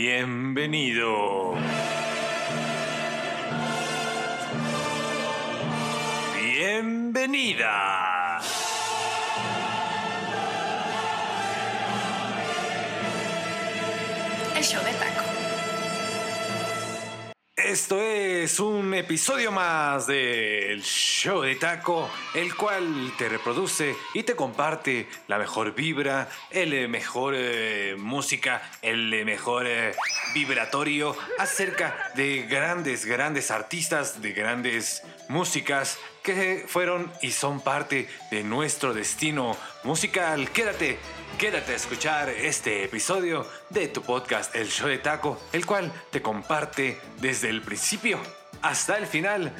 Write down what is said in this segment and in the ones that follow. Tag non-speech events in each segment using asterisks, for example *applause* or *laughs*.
Bienvenido. Bienvenida. El show de taco. Esto es un episodio más del show de taco, el cual te reproduce y te comparte la mejor vibra, el mejor eh, música, el mejor eh, vibratorio acerca de grandes, grandes artistas, de grandes músicas que fueron y son parte de nuestro destino musical. Quédate, quédate a escuchar este episodio de tu podcast El Show de Taco, el cual te comparte desde el principio hasta el final.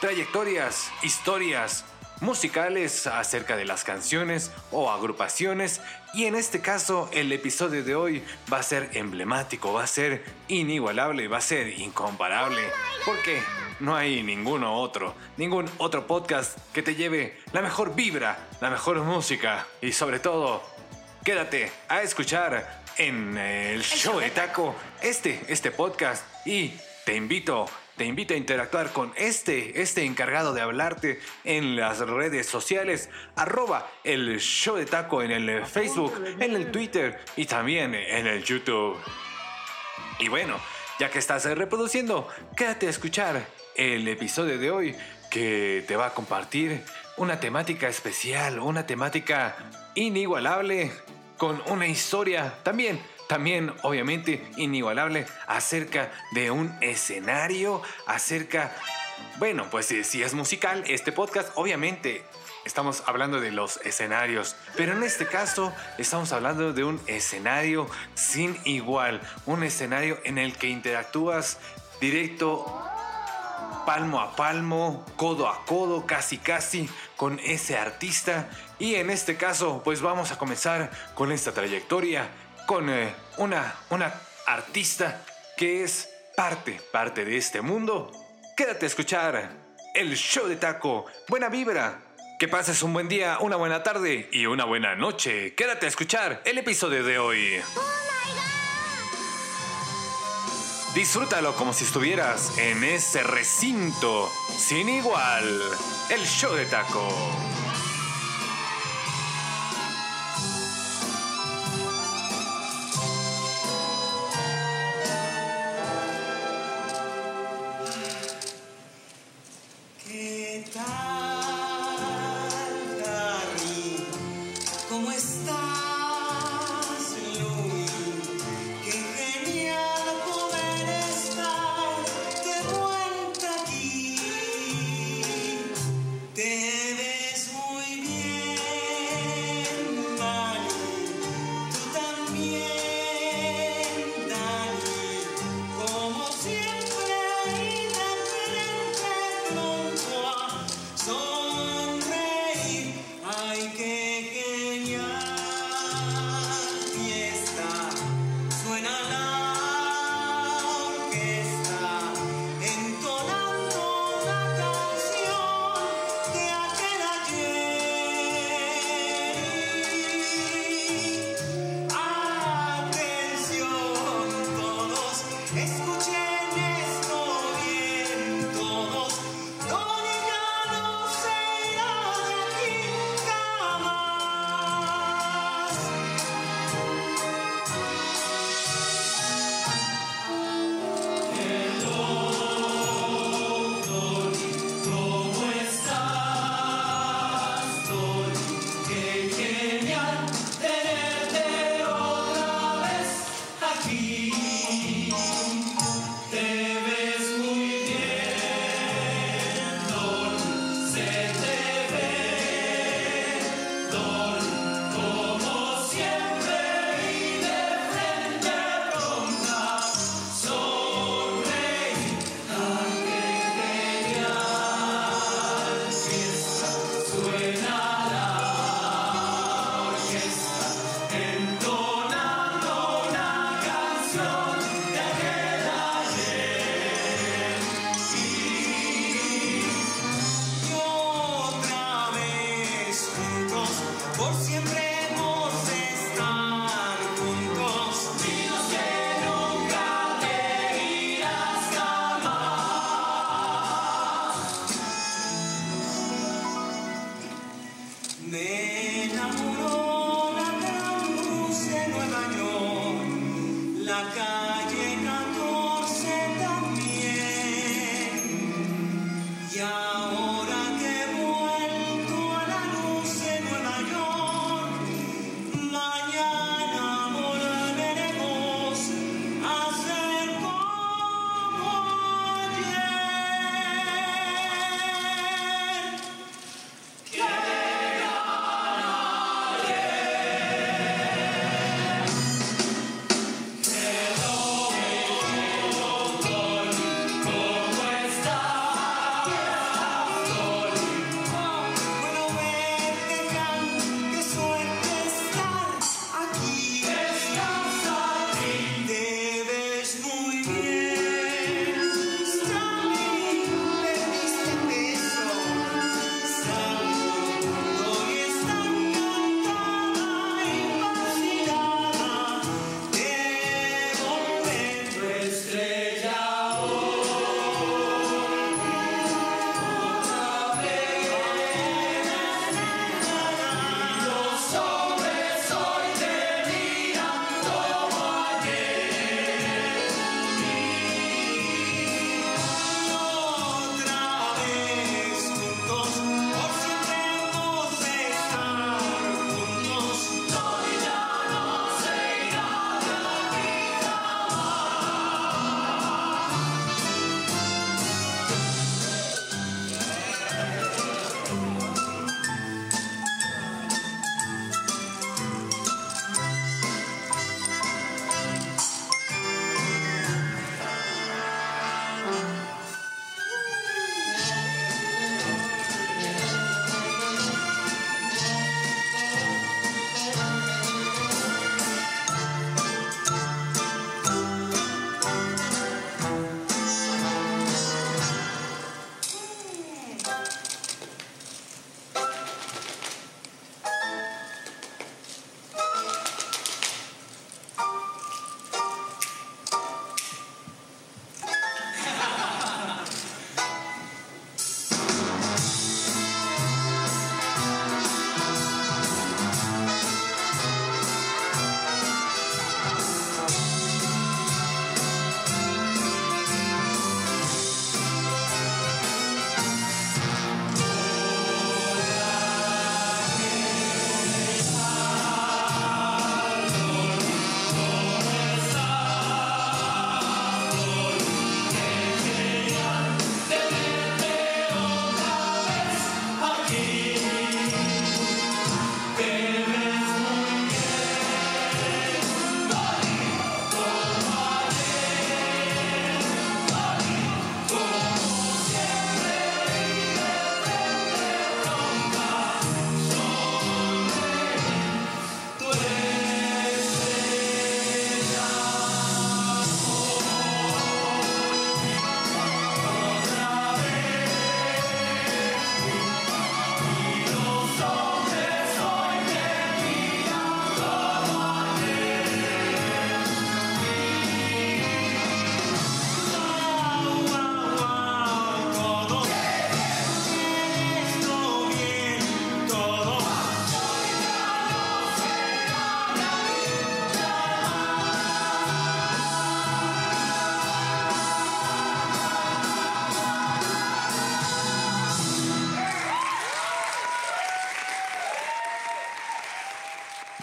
Trayectorias, historias musicales acerca de las canciones o agrupaciones. Y en este caso el episodio de hoy va a ser emblemático, va a ser inigualable, va a ser incomparable. Porque no hay ninguno otro, ningún otro podcast que te lleve la mejor vibra, la mejor música. Y sobre todo quédate a escuchar en el show de taco este, este podcast. Y te invito te invito a interactuar con este, este encargado de hablarte en las redes sociales, arroba el show de taco en el Facebook, en el Twitter y también en el YouTube. Y bueno, ya que estás reproduciendo, quédate a escuchar el episodio de hoy que te va a compartir una temática especial, una temática inigualable, con una historia también también, obviamente, inigualable acerca de un escenario, acerca, bueno, pues si es musical, este podcast, obviamente, estamos hablando de los escenarios, pero en este caso estamos hablando de un escenario sin igual, un escenario en el que interactúas directo palmo a palmo, codo a codo, casi casi con ese artista. Y en este caso, pues vamos a comenzar con esta trayectoria con eh, una, una artista que es parte, parte de este mundo. Quédate a escuchar el show de taco. Buena vibra. Que pases un buen día, una buena tarde y una buena noche. Quédate a escuchar el episodio de hoy. Disfrútalo como si estuvieras en ese recinto sin igual. El show de taco. Me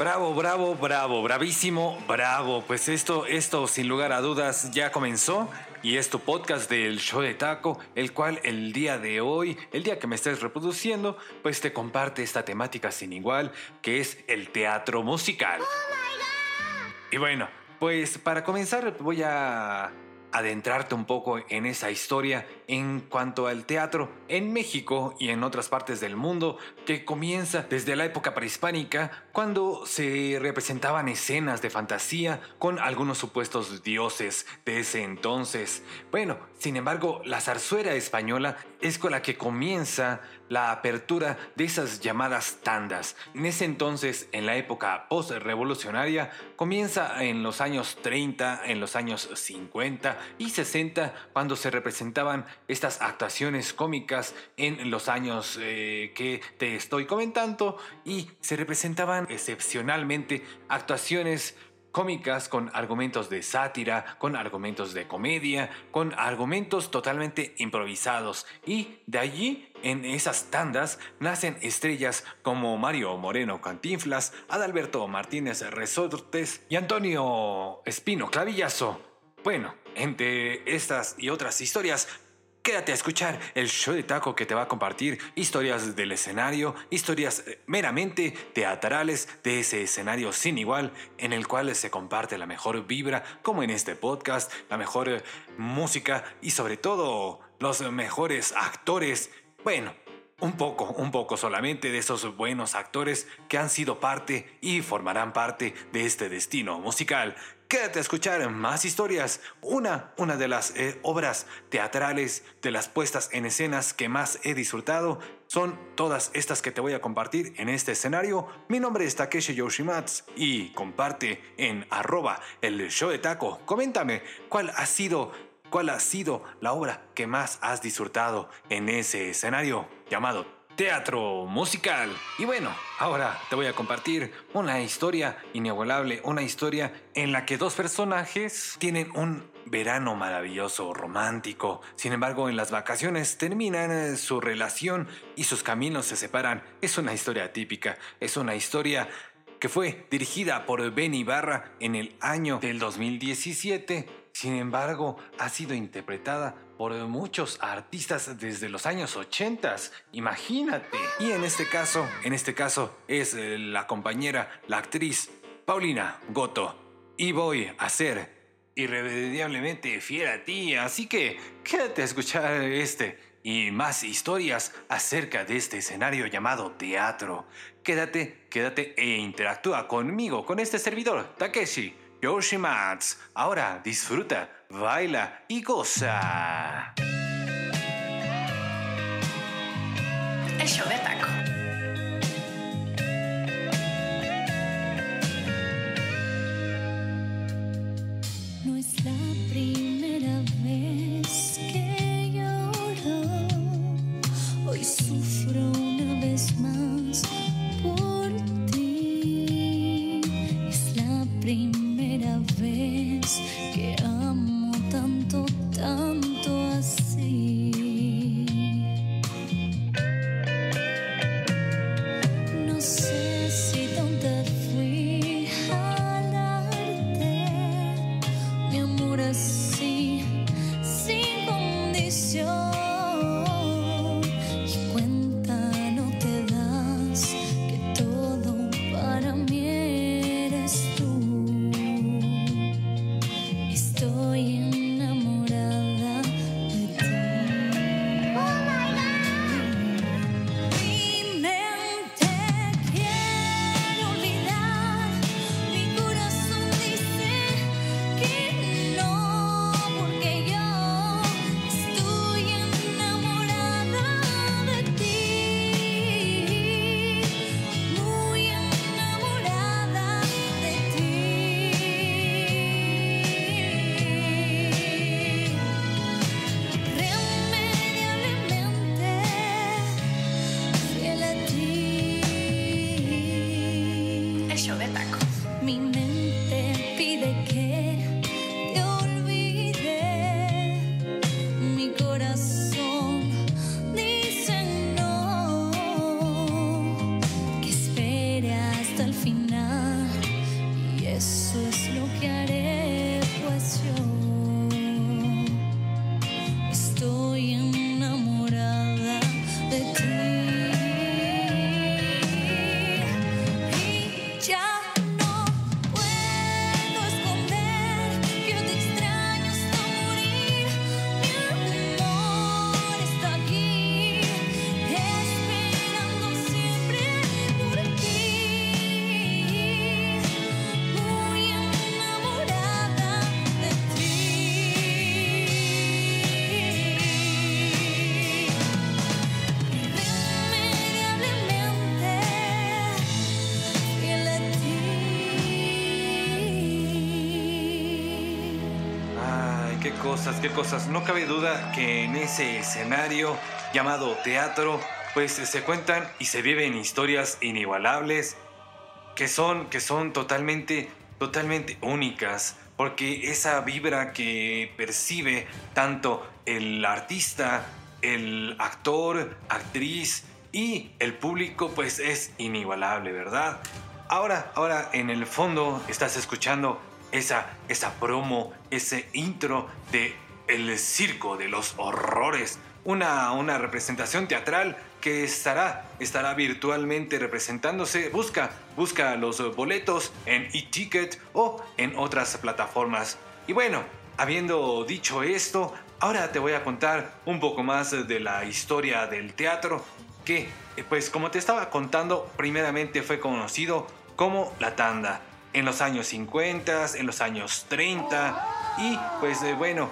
Bravo, bravo, bravo, bravísimo, bravo. Pues esto, esto sin lugar a dudas ya comenzó y es tu podcast del show de taco, el cual el día de hoy, el día que me estés reproduciendo, pues te comparte esta temática sin igual, que es el teatro musical. Y bueno, pues para comenzar voy a adentrarte un poco en esa historia en cuanto al teatro en México y en otras partes del mundo que comienza desde la época prehispánica cuando se representaban escenas de fantasía con algunos supuestos dioses de ese entonces. Bueno, sin embargo, la zarzuela española es con la que comienza la apertura de esas llamadas tandas. En ese entonces, en la época post-revolucionaria, comienza en los años 30, en los años 50 y 60, cuando se representaban estas actuaciones cómicas en los años eh, que te estoy comentando y se representaban excepcionalmente actuaciones cómicas con argumentos de sátira, con argumentos de comedia, con argumentos totalmente improvisados. Y de allí, en esas tandas, nacen estrellas como Mario Moreno Cantinflas, Adalberto Martínez Resortes y Antonio Espino Clavillazo. Bueno, entre estas y otras historias, Quédate a escuchar el show de taco que te va a compartir historias del escenario, historias eh, meramente teatrales de ese escenario sin igual en el cual se comparte la mejor vibra, como en este podcast, la mejor eh, música y sobre todo los mejores actores. Bueno, un poco, un poco solamente de esos buenos actores que han sido parte y formarán parte de este destino musical. Quédate a escuchar más historias. Una, una de las eh, obras teatrales, de las puestas en escenas que más he disfrutado, son todas estas que te voy a compartir en este escenario. Mi nombre es Takeshi Yoshimatsu y comparte en arroba el show de taco. Coméntame cuál ha sido ¿Cuál ha sido la obra que más has disfrutado en ese escenario llamado teatro musical? Y bueno, ahora te voy a compartir una historia inigualable, una historia en la que dos personajes tienen un verano maravilloso, romántico. Sin embargo, en las vacaciones terminan eh, su relación y sus caminos se separan. Es una historia típica, es una historia que fue dirigida por Ben Ibarra en el año del 2017 sin embargo, ha sido interpretada por muchos artistas desde los años 80. Imagínate. Y en este caso, en este caso es eh, la compañera, la actriz Paulina Goto. Y voy a ser irremediablemente fiel a ti, así que quédate a escuchar este y más historias acerca de este escenario llamado teatro. Quédate, quédate e interactúa conmigo, con este servidor, Takeshi Yoshimatsu. Ahora disfruta, baila y goza. El show de taco. Qué cosas. No cabe duda que en ese escenario llamado teatro, pues se cuentan y se viven historias inigualables que son, que son totalmente, totalmente únicas. Porque esa vibra que percibe tanto el artista, el actor, actriz y el público, pues es inigualable, ¿verdad? Ahora, ahora en el fondo estás escuchando esa, esa promo, ese intro de El Circo de los Horrores. Una, una representación teatral que estará, estará virtualmente representándose. Busca, busca los boletos en eTicket o en otras plataformas. Y bueno, habiendo dicho esto, ahora te voy a contar un poco más de la historia del teatro que, pues como te estaba contando, primeramente fue conocido como La Tanda en los años 50, en los años 30 y pues eh, bueno,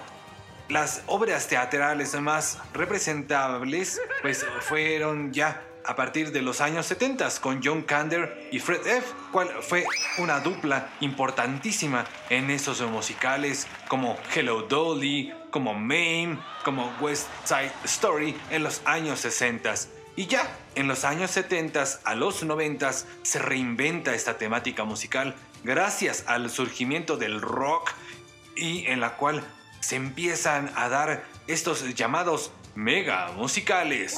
las obras teatrales más representables pues fueron ya a partir de los años 70 con John Kander y Fred F, cual fue una dupla importantísima en esos musicales como Hello Dolly, como Mame, como West Side Story en los años 60. Y ya en los años 70 a los 90 se reinventa esta temática musical gracias al surgimiento del rock y en la cual se empiezan a dar estos llamados mega musicales,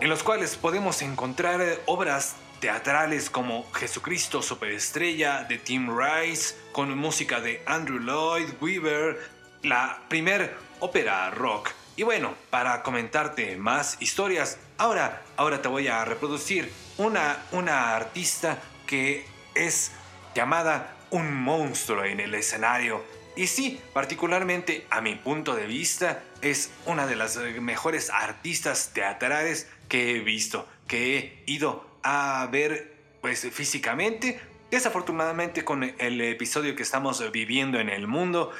en los cuales podemos encontrar obras teatrales como Jesucristo Superestrella de Tim Rice, con música de Andrew Lloyd Webber, la primer ópera rock. Y bueno, para comentarte más historias, ahora, ahora te voy a reproducir una, una artista que es llamada un monstruo en el escenario. Y sí, particularmente a mi punto de vista, es una de las mejores artistas teatrales que he visto, que he ido a ver pues físicamente. Desafortunadamente con el episodio que estamos viviendo en el mundo,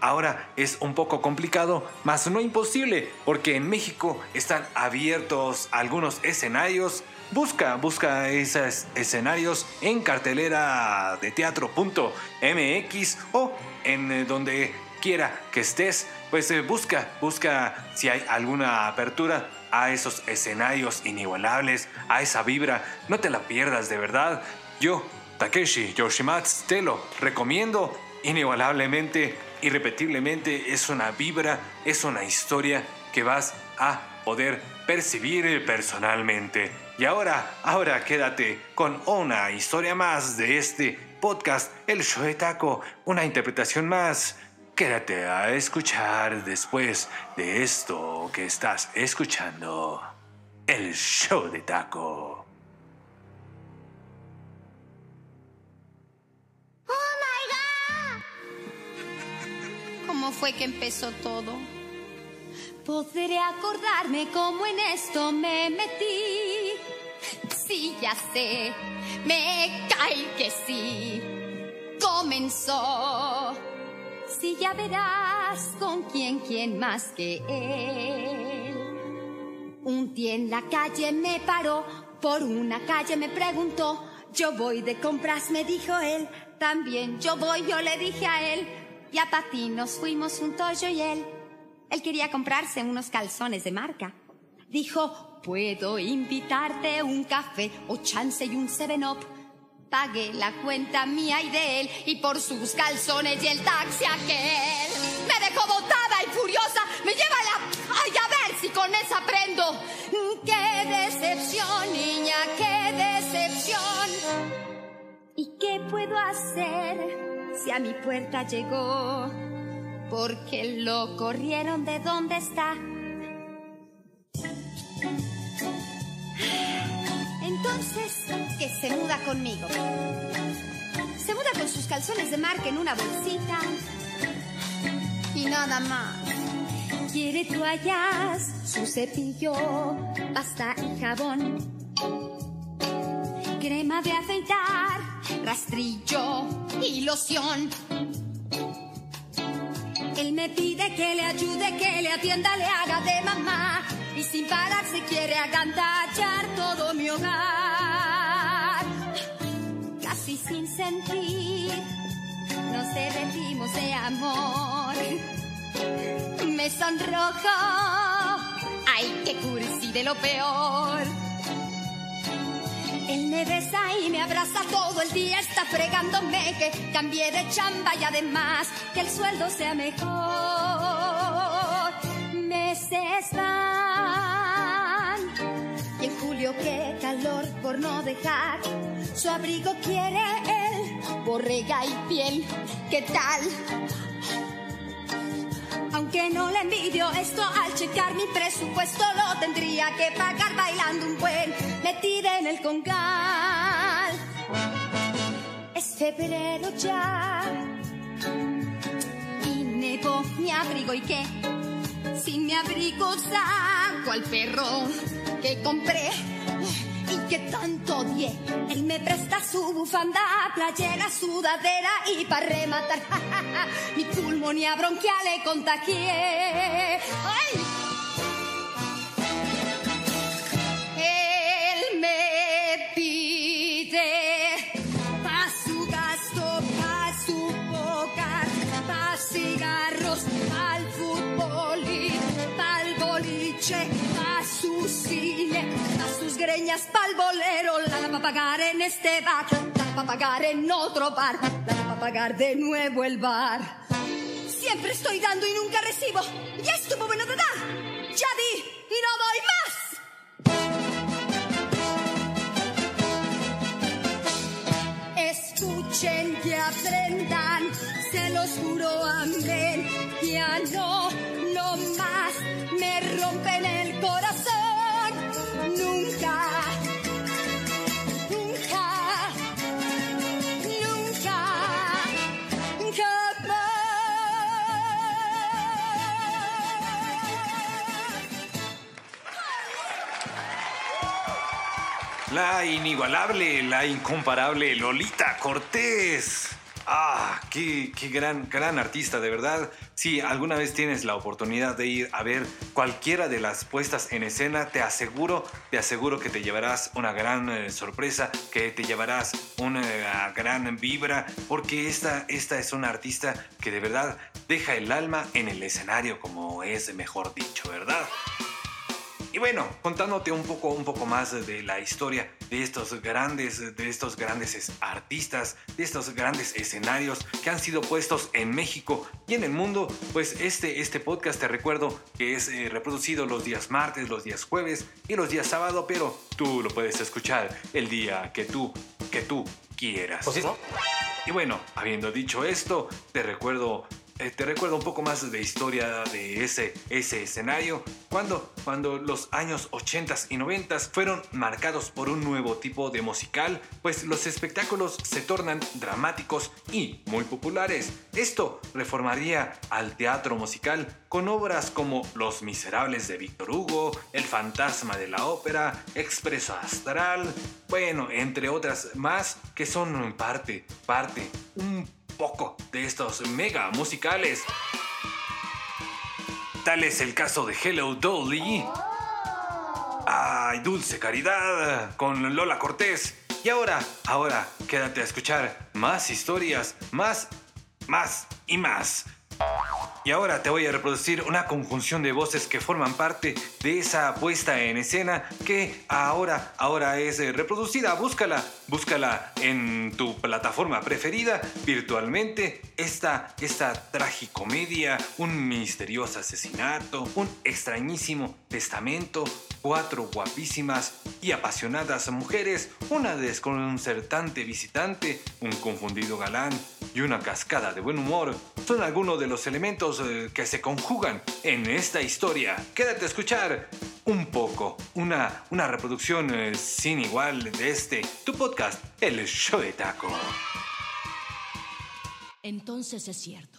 ahora es un poco complicado, mas no imposible, porque en México están abiertos algunos escenarios. Busca, busca esos escenarios en cartelera de teatro.mx o en eh, donde quiera que estés, pues eh, busca, busca si hay alguna apertura a esos escenarios inigualables, a esa vibra. No te la pierdas, de verdad. Yo, Takeshi Yoshimatsu, te lo recomiendo inigualablemente, irrepetiblemente. Es una vibra, es una historia que vas a poder percibir personalmente. Y ahora, ahora quédate con una historia más de este podcast, El Show de Taco, una interpretación más. Quédate a escuchar después de esto que estás escuchando. El Show de Taco. ¿Cómo fue que empezó todo? Podré acordarme cómo en esto me metí. Ya sé, me cae que sí. Comenzó. Si ya verás con quién, quién más que él. Un día en la calle me paró, por una calle me preguntó. Yo voy de compras, me dijo él. También yo voy, yo le dije a él. Y a Pati nos fuimos juntos yo y él. Él quería comprarse unos calzones de marca. Dijo, puedo invitarte un café o chance y un seven up. Pagué la cuenta mía y de él y por sus calzones y el taxi aquel. Me dejó botada y furiosa. Me lleva la... Ay, a ver si con esa prendo. ¡Qué decepción, niña! ¡Qué decepción! ¿Y qué puedo hacer si a mi puerta llegó? Porque lo corrieron de donde está. Entonces, Que se muda conmigo. Se muda con sus calzones de marca en una bolsita. Y nada más. quiere toallas, su cepillo, pasta y jabón. Crema de afeitar, Rastrillo y loción. Él me pide que le ayude, que le atienda, le haga de mamá. Y sin parar se quiere agandallar todo mi hogar. Casi sin sentir nos derretimos de amor. Me sonrojo, ay, qué cursi de lo peor. Él me besa y me abraza todo el día, está fregándome que cambié de chamba y además que el sueldo sea mejor. Meses van y en julio qué calor por no dejar su abrigo quiere él, borrega y piel, ¿qué tal? Aunque no le envidio esto al checar mi presupuesto lo tendría que pagar bailando un buen metida en el congal. Es febrero ya y nevó mi abrigo y qué. Sin mi abrigo saco al perro que compré y que tanto odié. Él me presta su bufanda, playera, sudadera y para rematar *laughs* mi pulmonía bronquial le contagié. Greñas, pa'l bolero, la va a pagar en este bar, la va a pagar en otro bar, la va a pagar de nuevo el bar. Siempre estoy dando y nunca recibo. Ya estuvo bueno de dar. Ya di y no doy más. Escuchen y aprendan, se los juro, amén. Ya no, no más me rompen el corazón. La inigualable, la incomparable Lolita Cortés. Ah, qué, qué gran, gran artista, de verdad. Si alguna vez tienes la oportunidad de ir a ver cualquiera de las puestas en escena, te aseguro, te aseguro que te llevarás una gran eh, sorpresa, que te llevarás una gran vibra, porque esta, esta es una artista que de verdad deja el alma en el escenario, como es mejor dicho, ¿verdad? Y bueno, contándote un poco, un poco más de la historia de estos grandes, de estos grandes es- artistas, de estos grandes escenarios que han sido puestos en México y en el mundo, pues este, este podcast te recuerdo que es eh, reproducido los días martes, los días jueves y los días sábado, pero tú lo puedes escuchar el día que tú, que tú quieras. Y bueno, habiendo dicho esto, te recuerdo, eh, te recuerdo un poco más de historia de ese, ese escenario. Cuando, cuando los años 80 y 90 fueron marcados por un nuevo tipo de musical, pues los espectáculos se tornan dramáticos y muy populares. Esto reformaría al teatro musical con obras como Los Miserables de Víctor Hugo, El Fantasma de la Ópera, Expreso Astral, bueno, entre otras más que son parte, parte, un poco de estos mega musicales. Tal es el caso de Hello Dolly. Ay, Dulce Caridad con Lola Cortés. Y ahora, ahora, quédate a escuchar más historias, más, más y más. Y ahora te voy a reproducir una conjunción de voces que forman parte de esa puesta en escena que ahora, ahora es eh, reproducida. Búscala, búscala en tu plataforma preferida virtualmente. Esta, esta tragicomedia, un misterioso asesinato, un extrañísimo testamento, cuatro guapísimas y apasionadas mujeres, una desconcertante visitante, un confundido galán y una cascada de buen humor son algunos de los elementos eh, que se conjugan en esta historia. Quédate a escuchar un poco, una, una reproducción eh, sin igual de este, tu podcast, El Show de Taco. Entonces es cierto.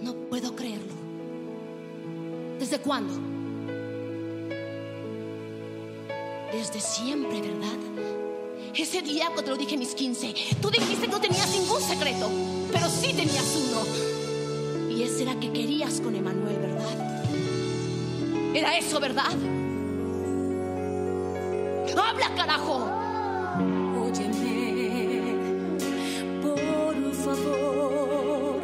No puedo. ¿Desde cuándo? Desde siempre, ¿verdad? Ese día cuando te lo dije en mis 15, tú dijiste que no tenías ningún secreto, pero sí tenías uno. Y ese era que querías con Emanuel, ¿verdad? Era eso, ¿verdad? ¡Habla, carajo! Óyeme, por favor,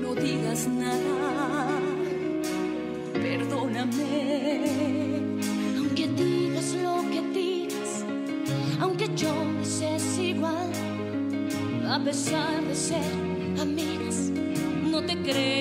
no digas nada perdóname. Aunque digas lo que digas, aunque llores es igual, a pesar de ser amigas, no te creo.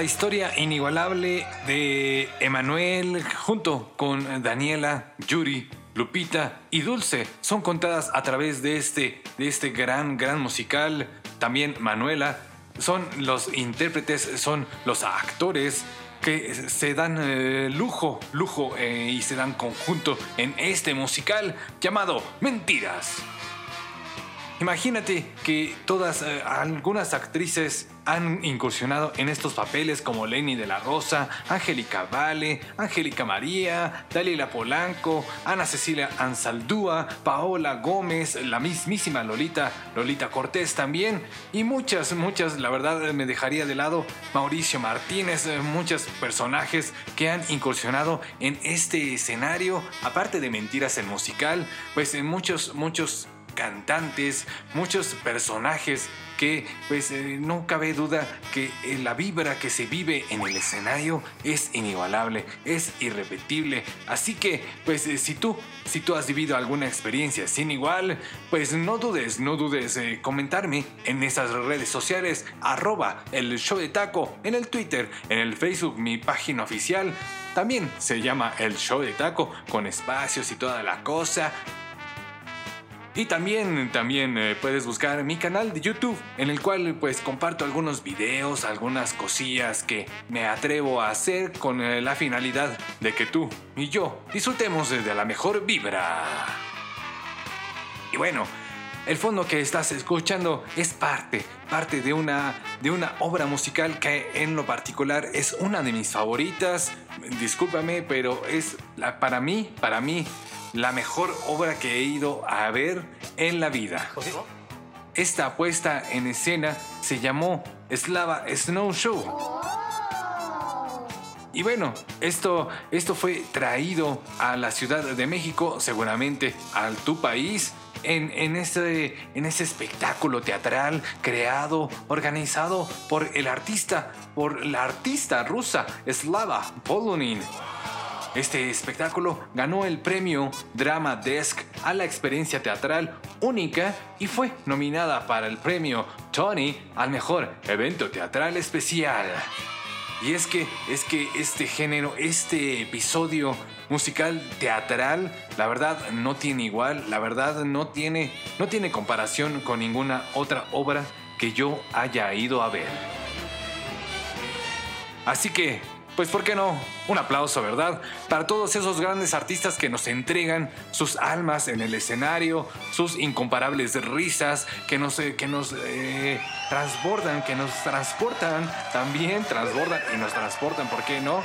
La historia inigualable de Emanuel junto con Daniela, Yuri, Lupita y Dulce son contadas a través de este, de este gran, gran musical. También Manuela son los intérpretes, son los actores que se dan eh, lujo, lujo eh, y se dan conjunto en este musical llamado Mentiras. Imagínate que todas, eh, algunas actrices han incursionado en estos papeles como Lenny de la Rosa, Angélica Vale, Angélica María, Dalila Polanco, Ana Cecilia Ansaldúa, Paola Gómez, la mismísima Lolita, Lolita Cortés también, y muchas, muchas, la verdad me dejaría de lado Mauricio Martínez, eh, muchos personajes que han incursionado en este escenario, aparte de Mentiras el musical, pues en muchos, muchos cantantes, muchos personajes que pues eh, no cabe duda que eh, la vibra que se vive en el escenario es inigualable, es irrepetible. Así que pues eh, si tú si tú has vivido alguna experiencia sin igual, pues no dudes, no dudes comentarme en esas redes sociales arroba el show de taco, en el Twitter, en el Facebook, mi página oficial. También se llama el show de taco con espacios y toda la cosa. Y también, también eh, puedes buscar mi canal de YouTube, en el cual pues comparto algunos videos, algunas cosillas que me atrevo a hacer con eh, la finalidad de que tú y yo disfrutemos de la mejor vibra. Y bueno, el fondo que estás escuchando es parte, parte de una, de una obra musical que en lo particular es una de mis favoritas. Discúlpame, pero es para mí, para mí, la mejor obra que he ido a ver en la vida. Esta puesta en escena se llamó Slava Snow Show. Y bueno, esto, esto fue traído a la Ciudad de México, seguramente a tu país, en, en, ese, en ese espectáculo teatral creado, organizado por el artista, por la artista rusa Slava Polonin. Este espectáculo ganó el premio Drama Desk a la experiencia teatral única y fue nominada para el premio Tony al mejor evento teatral especial. Y es que, es que este género, este episodio musical teatral, la verdad no tiene igual, la verdad no tiene, no tiene comparación con ninguna otra obra que yo haya ido a ver. Así que, pues ¿por qué no? Un aplauso, ¿verdad? Para todos esos grandes artistas que nos entregan sus almas en el escenario, sus incomparables risas, que nos, eh, que nos eh, transbordan, que nos transportan, también transbordan y nos transportan, ¿por qué no?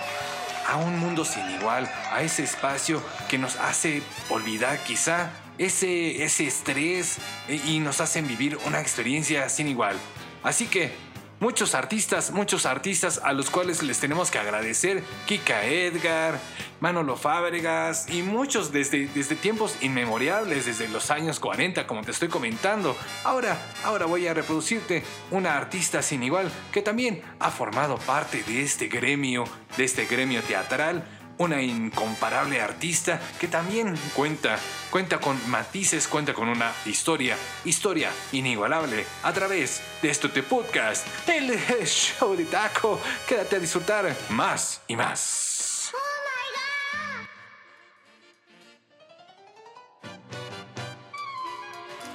A un mundo sin igual, a ese espacio que nos hace olvidar quizá ese, ese estrés eh, y nos hacen vivir una experiencia sin igual. Así que muchos artistas, muchos artistas a los cuales les tenemos que agradecer. Kika Edgar, Manolo Fábregas y muchos desde, desde tiempos inmemoriales, desde los años 40, como te estoy comentando. Ahora, ahora voy a reproducirte una artista sin igual que también ha formado parte de este gremio, de este gremio teatral una incomparable artista que también cuenta, cuenta con matices, cuenta con una historia, historia inigualable a través de este podcast, el show de taco. Quédate a disfrutar más y más.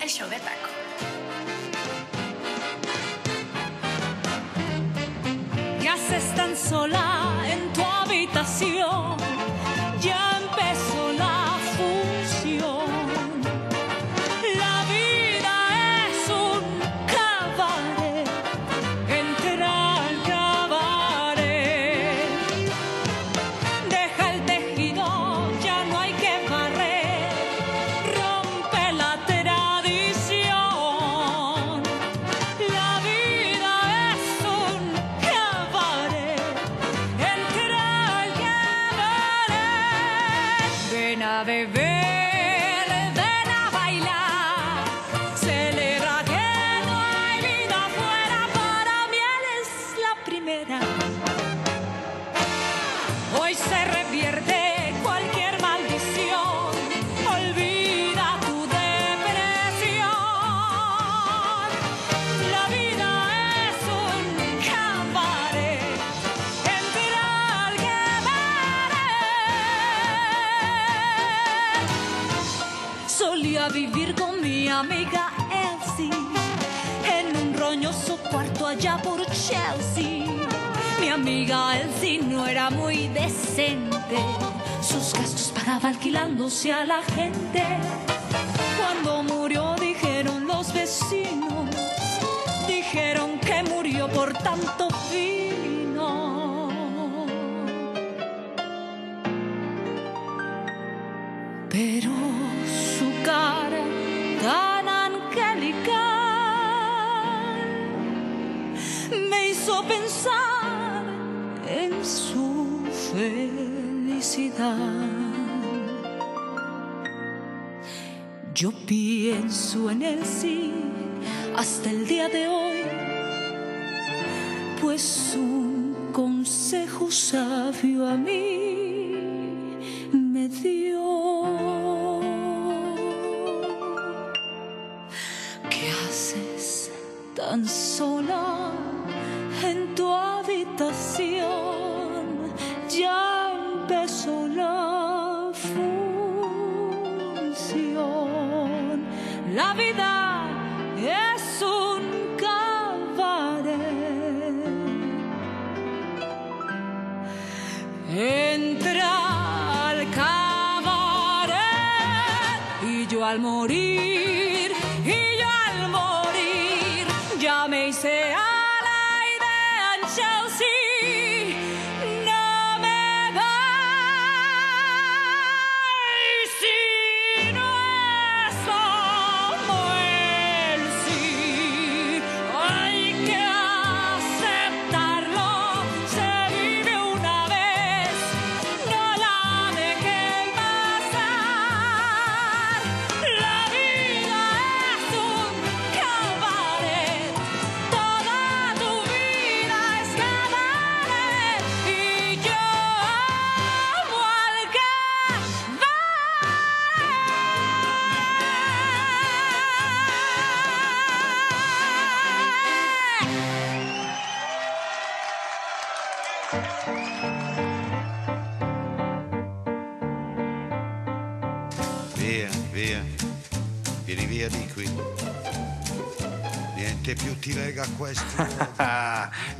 El show de taco. ¿Qué haces tan sola en tu habitación? Amiga Elsie no era muy decente. Sus gastos pagaba alquilándose a la gente. Cuando murió dijeron los vecinos, dijeron que murió por tanto Yo pienso en él sí hasta el día de hoy, pues un consejo sabio a mí me dio. ¿Qué haces tan sola en tu habitación? Al morir, y yo al morir, ya me hice a la idea en Chelsea.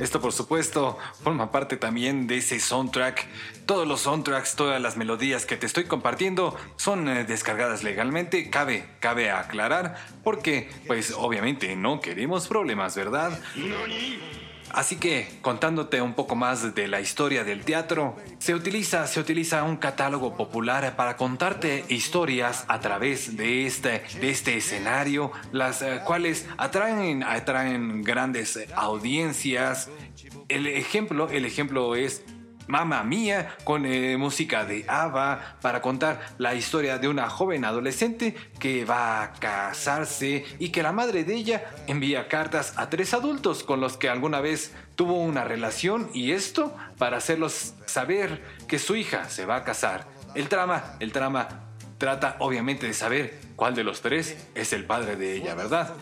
Esto por supuesto forma parte también de ese soundtrack. Todos los soundtracks, todas las melodías que te estoy compartiendo son eh, descargadas legalmente. Cabe, cabe aclarar porque pues obviamente no queremos problemas, ¿verdad? Así que, contándote un poco más de la historia del teatro, se utiliza, se utiliza un catálogo popular para contarte historias a través de este, de este escenario, las eh, cuales atraen, atraen grandes eh, audiencias. El ejemplo, el ejemplo es Mamma Mía con eh, música de ABBA para contar la historia de una joven adolescente que va a casarse y que la madre de ella envía cartas a tres adultos con los que alguna vez tuvo una relación y esto para hacerlos saber que su hija se va a casar. El trama, el trama trata obviamente de saber cuál de los tres es el padre de ella, ¿verdad?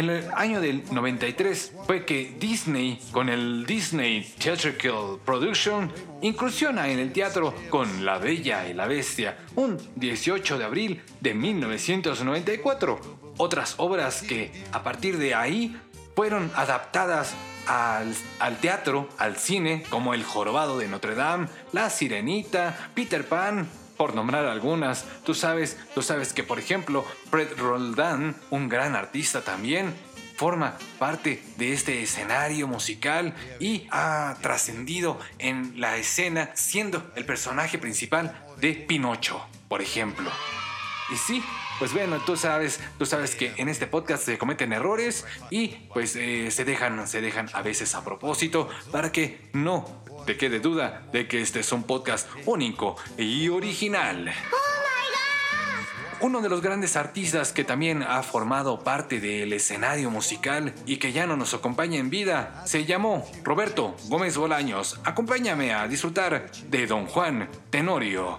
En el año del 93 fue que Disney, con el Disney Theatrical Production, incursiona en el teatro con La Bella y la Bestia, un 18 de abril de 1994. Otras obras que a partir de ahí fueron adaptadas al, al teatro, al cine, como El Jorobado de Notre Dame, La Sirenita, Peter Pan, por nombrar algunas, tú sabes, tú sabes que por ejemplo Fred Roldán, un gran artista también, forma parte de este escenario musical y ha trascendido en la escena siendo el personaje principal de Pinocho, por ejemplo. Y sí, pues bueno, tú sabes, tú sabes que en este podcast se cometen errores y pues eh, se dejan, se dejan a veces a propósito para que no te quede duda de que este es un podcast único y original. Uno de los grandes artistas que también ha formado parte del escenario musical y que ya no nos acompaña en vida se llamó Roberto Gómez Bolaños. Acompáñame a disfrutar de Don Juan Tenorio.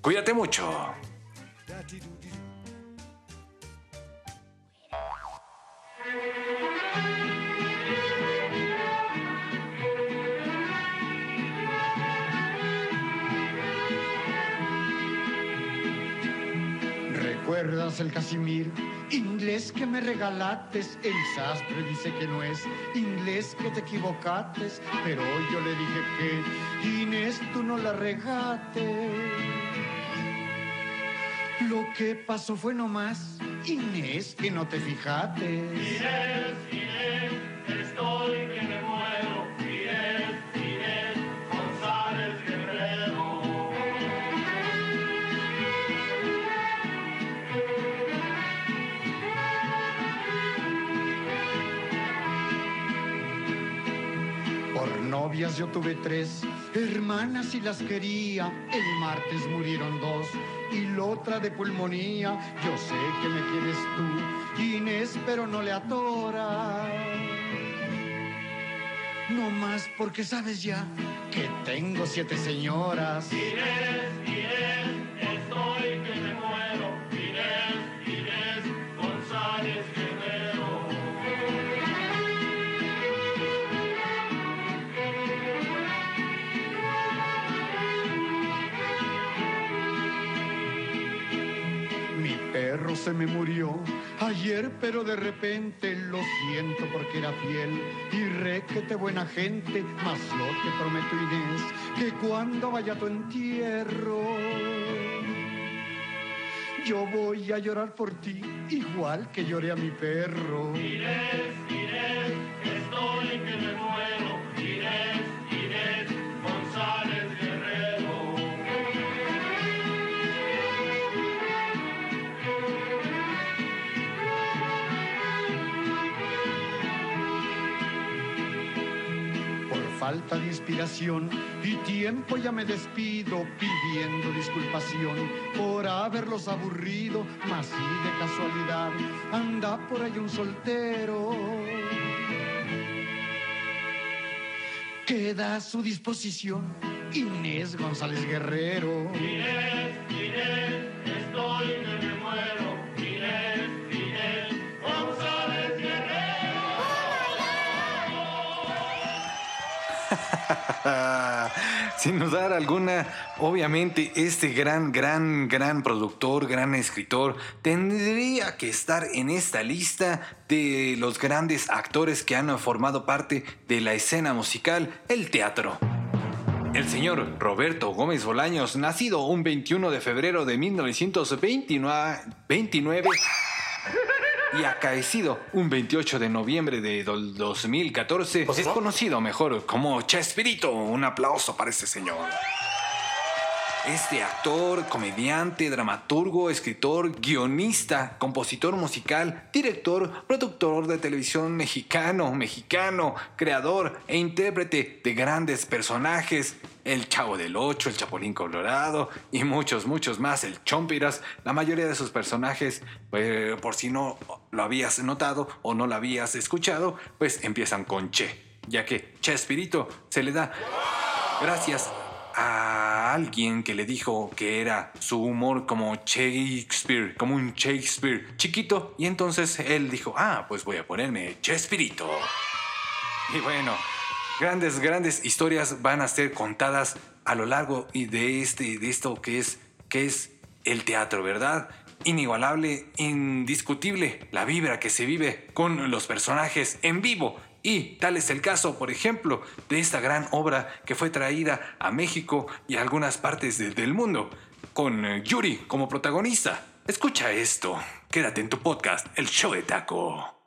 Cuídate mucho. ¿Recuerdas el Casimir? Inglés que me regalates, el sastre dice que no es inglés que te equivocates, pero hoy yo le dije que Inés tú no la regates. Lo que pasó fue nomás, Inés, que no te fijates. Inés, Inés, estoy que me muero. Inés, Inés, González Guerrero. Por novias yo tuve tres, hermanas y las quería. El martes murieron dos y la otra de pulmonía. Yo sé que me quieres tú, Inés, pero no le atora. No más porque sabes ya que tengo siete señoras. Inés, Inés, estoy que me muero. Inés, Inés, González perro se me murió ayer, pero de repente lo siento porque era fiel y requete buena gente. Mas yo te prometo, Inés, que cuando vaya a tu entierro, yo voy a llorar por ti, igual que lloré a mi perro. Inés, Inés, estoy que me muero. Inés, Inés, González Guerrero. Falta de inspiración y tiempo ya me despido pidiendo disculpación por haberlos aburrido, mas si de casualidad anda por ahí un soltero. Queda a su disposición Inés González Guerrero. *laughs* Sin dudar alguna, obviamente este gran, gran, gran productor, gran escritor, tendría que estar en esta lista de los grandes actores que han formado parte de la escena musical, el teatro. El señor Roberto Gómez Bolaños, nacido un 21 de febrero de 1929 y acaecido un 28 de noviembre de do- 2014, es conocido mejor como Chespirito. Un aplauso para ese señor. Este actor, comediante, dramaturgo, escritor, guionista, compositor musical, director, productor de televisión mexicano, mexicano, creador e intérprete de grandes personajes, el Chavo del Ocho, el Chapulín Colorado y muchos, muchos más, el Chompiras. La mayoría de sus personajes, eh, por si no lo habías notado o no lo habías escuchado, pues empiezan con Che, ya que Chespirito se le da gracias a alguien que le dijo que era su humor como Shakespeare, como un Shakespeare chiquito, y entonces él dijo, ah, pues voy a ponerme Chespirito. Y bueno, grandes, grandes historias van a ser contadas a lo largo de este, de esto que es, que es el teatro, ¿verdad? Inigualable, indiscutible, la vibra que se vive con los personajes en vivo. Y tal es el caso, por ejemplo, de esta gran obra que fue traída a México y a algunas partes de- del mundo, con eh, Yuri como protagonista. Escucha esto, quédate en tu podcast, El Show de Taco.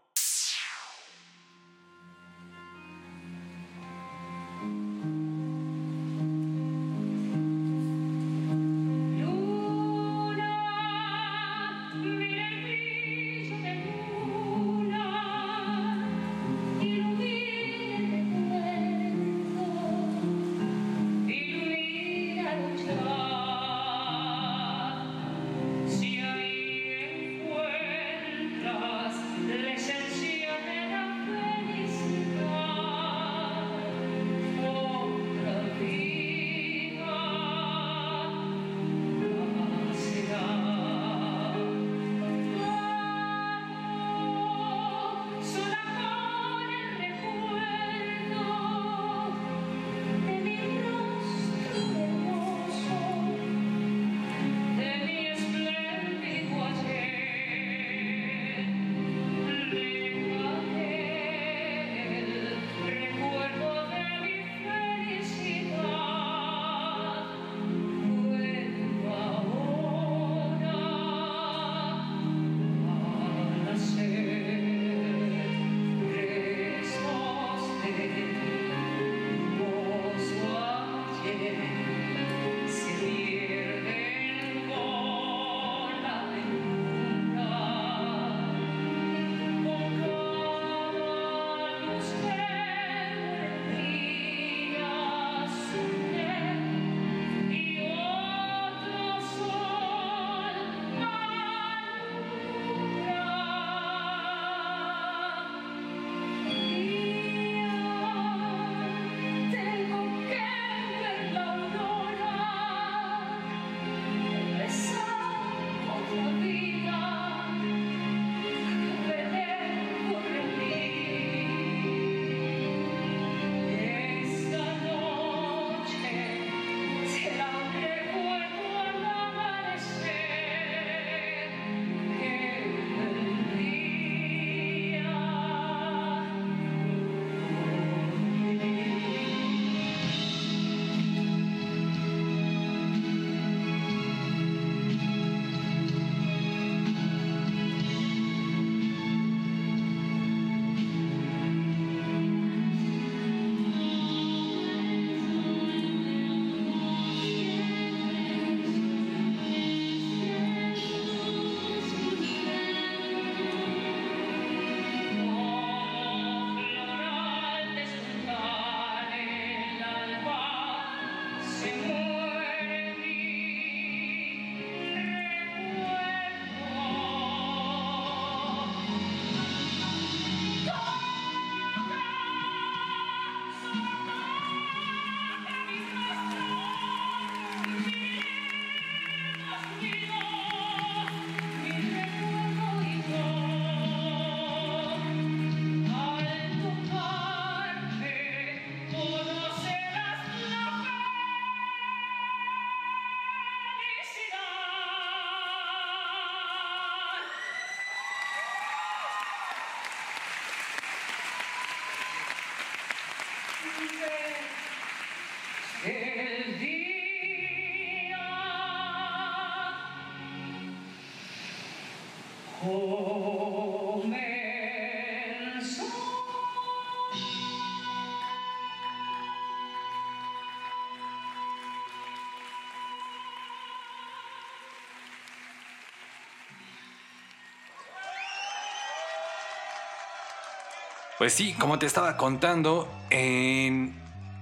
Pues sí, como te estaba contando, en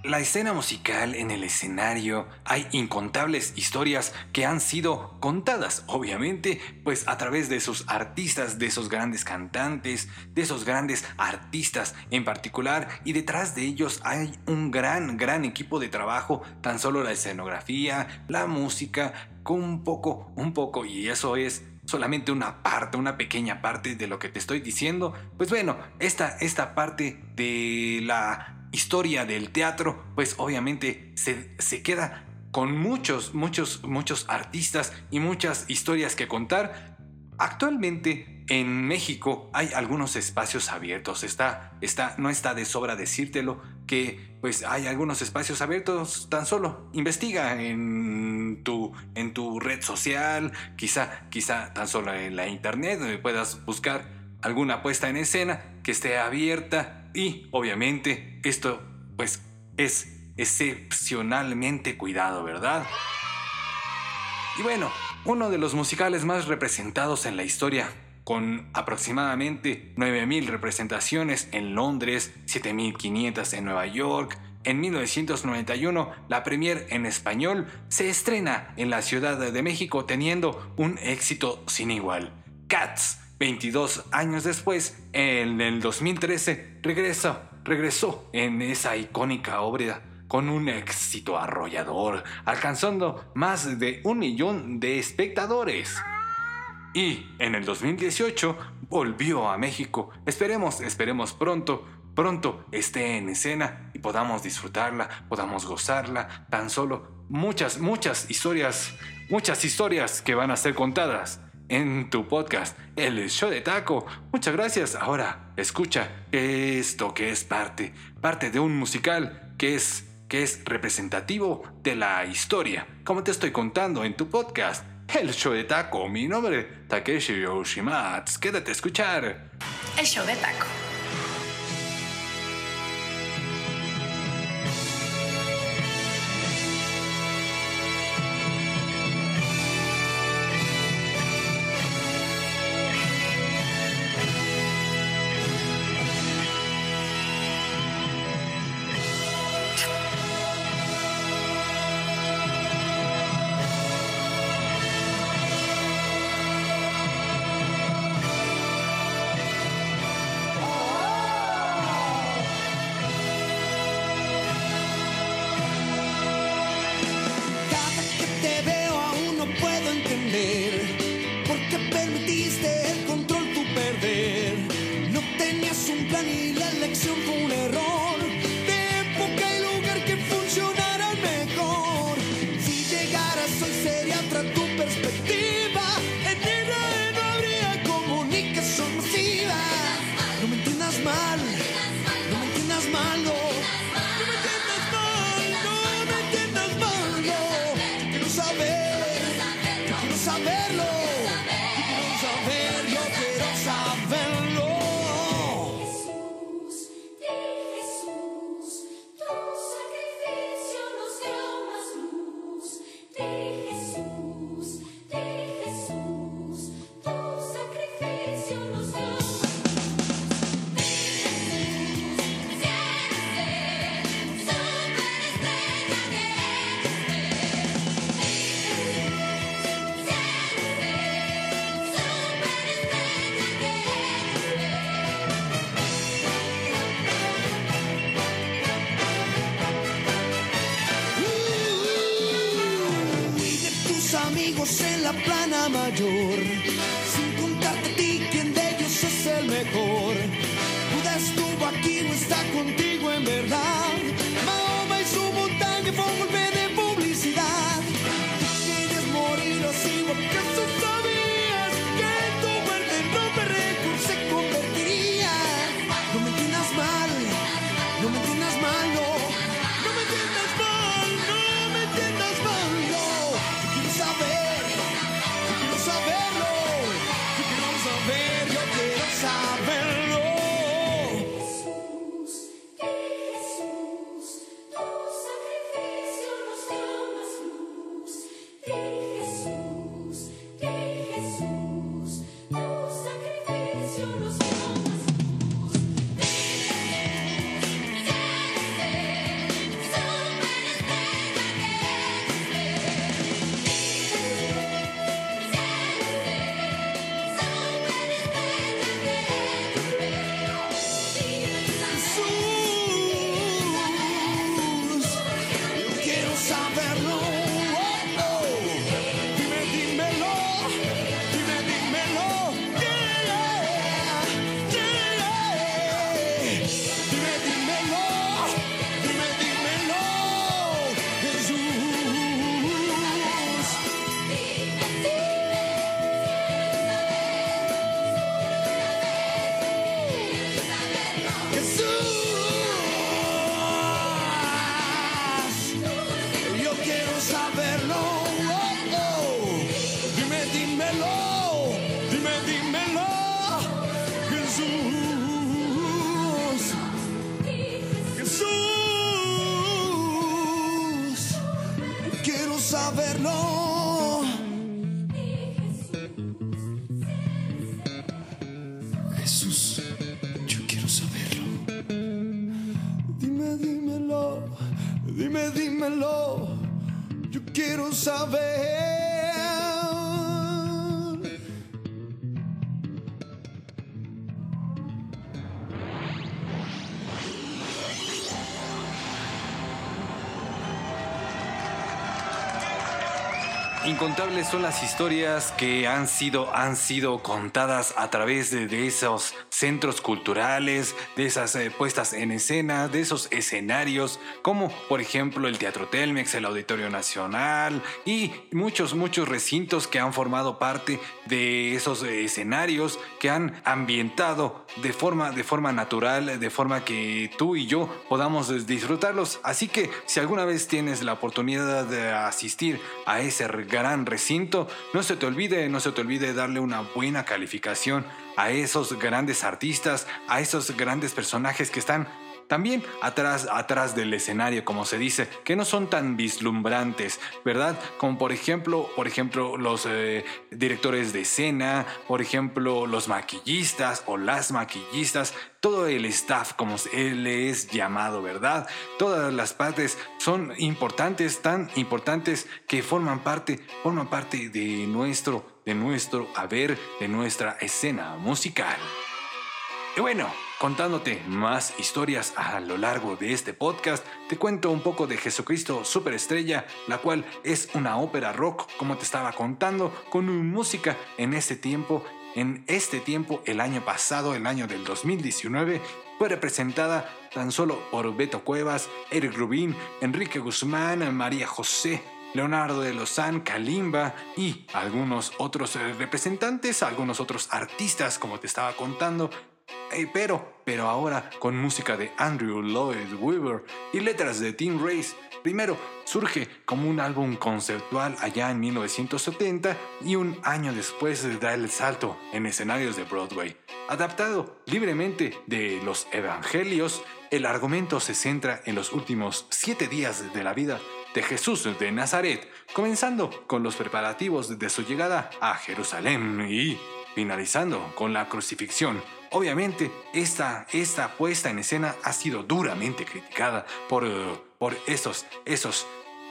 la escena musical, en el escenario, hay incontables historias que han sido contadas, obviamente, pues a través de sus artistas, de esos grandes cantantes, de esos grandes artistas en particular, y detrás de ellos hay un gran, gran equipo de trabajo, tan solo la escenografía, la música, con un poco, un poco, y eso es solamente una parte, una pequeña parte de lo que te estoy diciendo, pues bueno, esta, esta parte de la historia del teatro, pues obviamente se, se queda con muchos, muchos, muchos artistas y muchas historias que contar. Actualmente en México hay algunos espacios abiertos. Está, está, no está de sobra decírtelo que pues hay algunos espacios abiertos. Tan solo investiga en tu, en tu red social, quizá, quizá tan solo en la internet donde puedas buscar alguna puesta en escena que esté abierta y obviamente esto pues es excepcionalmente cuidado, ¿verdad? Y bueno, uno de los musicales más representados en la historia, con aproximadamente 9.000 representaciones en Londres, 7.500 en Nueva York, en 1991 la premier en español se estrena en la Ciudad de México teniendo un éxito sin igual. Cats, 22 años después, en el 2013, regresa, regresó en esa icónica obra con un éxito arrollador, alcanzando más de un millón de espectadores. Y en el 2018 volvió a México. Esperemos, esperemos pronto, pronto esté en escena y podamos disfrutarla, podamos gozarla. Tan solo muchas, muchas historias, muchas historias que van a ser contadas en tu podcast, El Show de Taco. Muchas gracias. Ahora, escucha esto que es parte, parte de un musical que es que es representativo de la historia, como te estoy contando en tu podcast, El Show de Taco. Mi nombre, Takeshi Yoshimatsu. Quédate a escuchar. El show de taco. Amigos en la plana mayor, sin contarte Son las historias que han sido, han sido contadas a través de, de esos centros culturales, de esas eh, puestas en escena, de esos escenarios, como por ejemplo el Teatro Telmex, el Auditorio Nacional y muchos, muchos recintos que han formado parte de esos eh, escenarios que han ambientado de forma, de forma natural, de forma que tú y yo podamos disfrutarlos. Así que si alguna vez tienes la oportunidad de asistir a ese gran recinto, no se te olvide, no se te olvide darle una buena calificación a esos grandes artistas, a esos grandes personajes que están también atrás, atrás del escenario, como se dice, que no son tan vislumbrantes, ¿verdad? Como por ejemplo, por ejemplo, los eh, directores de escena, por ejemplo, los maquillistas o las maquillistas, todo el staff, como le es llamado, ¿verdad? Todas las partes son importantes, tan importantes que forman parte, forman parte de nuestro, de nuestro haber, de nuestra escena musical. Y bueno, contándote más historias a lo largo de este podcast, te cuento un poco de Jesucristo Superestrella, la cual es una ópera rock, como te estaba contando, con música en este tiempo. En este tiempo, el año pasado, el año del 2019, fue representada tan solo por Beto Cuevas, Eric Rubín, Enrique Guzmán, María José, Leonardo de Lozán, Kalimba y algunos otros representantes, algunos otros artistas, como te estaba contando, pero, pero ahora con música de Andrew Lloyd Webber y letras de Tim Race. Primero surge como un álbum conceptual allá en 1970 y un año después da el salto en escenarios de Broadway. Adaptado libremente de los Evangelios, el argumento se centra en los últimos siete días de la vida de Jesús de Nazaret, comenzando con los preparativos de su llegada a Jerusalén y finalizando con la crucifixión. Obviamente, esta, esta puesta en escena ha sido duramente criticada por, eh, por esos, esos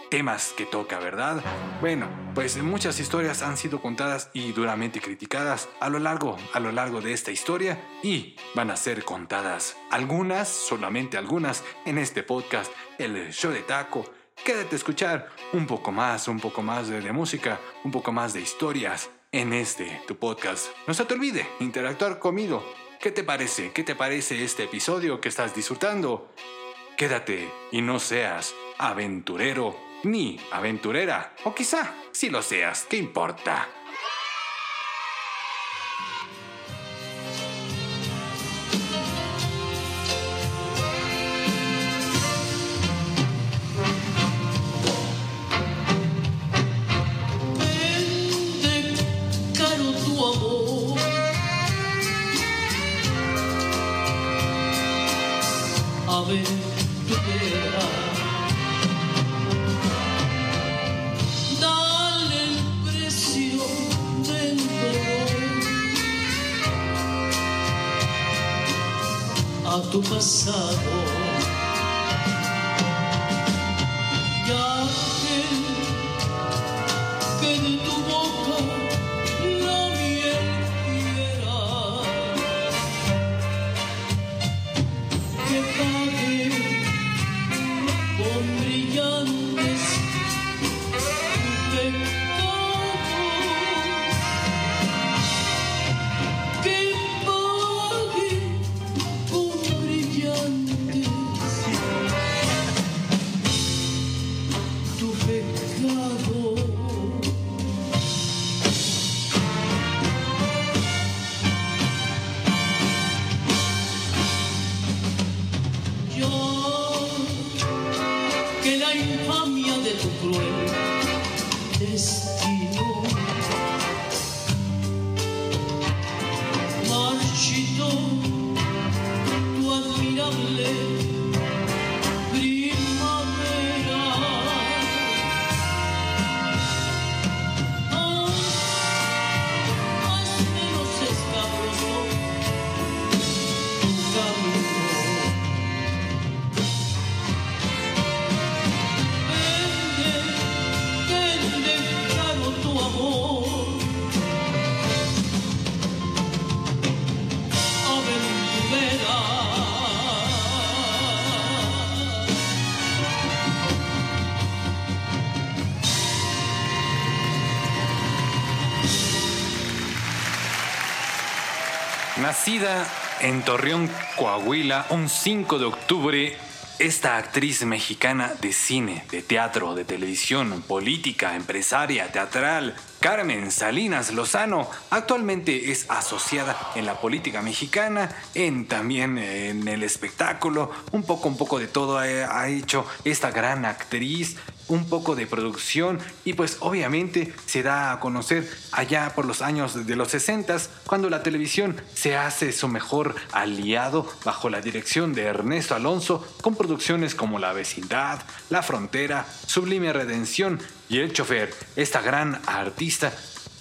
temas que toca, ¿verdad? Bueno, pues muchas historias han sido contadas y duramente criticadas a lo largo, a lo largo de esta historia y van a ser contadas algunas, solamente algunas, en este podcast, el show de taco. Quédate a escuchar un poco más, un poco más de, de música, un poco más de historias en este, tu podcast. No se te olvide interactuar conmigo. ¿Qué te parece? ¿Qué te parece este episodio que estás disfrutando? Quédate y no seas aventurero ni aventurera. O quizá, si lo seas, ¿qué importa? En Torreón, Coahuila, un 5 de octubre, esta actriz mexicana de cine, de teatro, de televisión, política, empresaria, teatral, Carmen Salinas Lozano, actualmente es asociada en la política mexicana, en también en el espectáculo, un poco, un poco de todo ha, ha hecho esta gran actriz, un poco de producción y pues obviamente se da a conocer allá por los años de los 60 cuando la televisión se hace su mejor aliado bajo la dirección de Ernesto Alonso con producciones como La Vecindad, La Frontera, Sublime Redención y El Chofer. Esta gran artista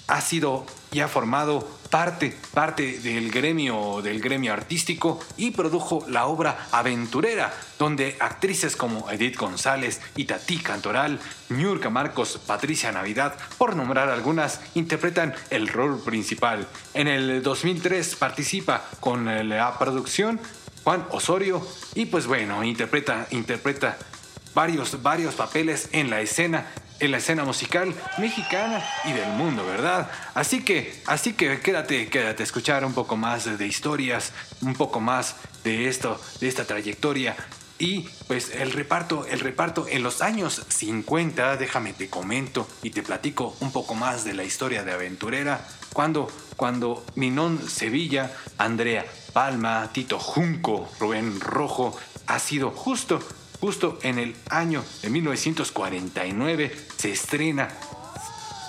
ha sido y ha formado parte, parte del gremio, del gremio artístico y produjo la obra Aventurera, donde actrices como Edith González, Itatí Cantoral, Niurka Marcos, Patricia Navidad, por nombrar algunas, interpretan el rol principal. En el 2003 participa con la producción Juan Osorio y pues bueno, interpreta, interpreta varios, varios papeles en la escena en la escena musical mexicana y del mundo, ¿verdad? Así que, así que quédate, quédate a escuchar un poco más de historias, un poco más de esto, de esta trayectoria. Y pues el reparto, el reparto en los años 50, déjame te comento y te platico un poco más de la historia de Aventurera, cuando, cuando Minón Sevilla, Andrea Palma, Tito Junco, Rubén Rojo, ha sido justo Justo en el año de 1949 se estrena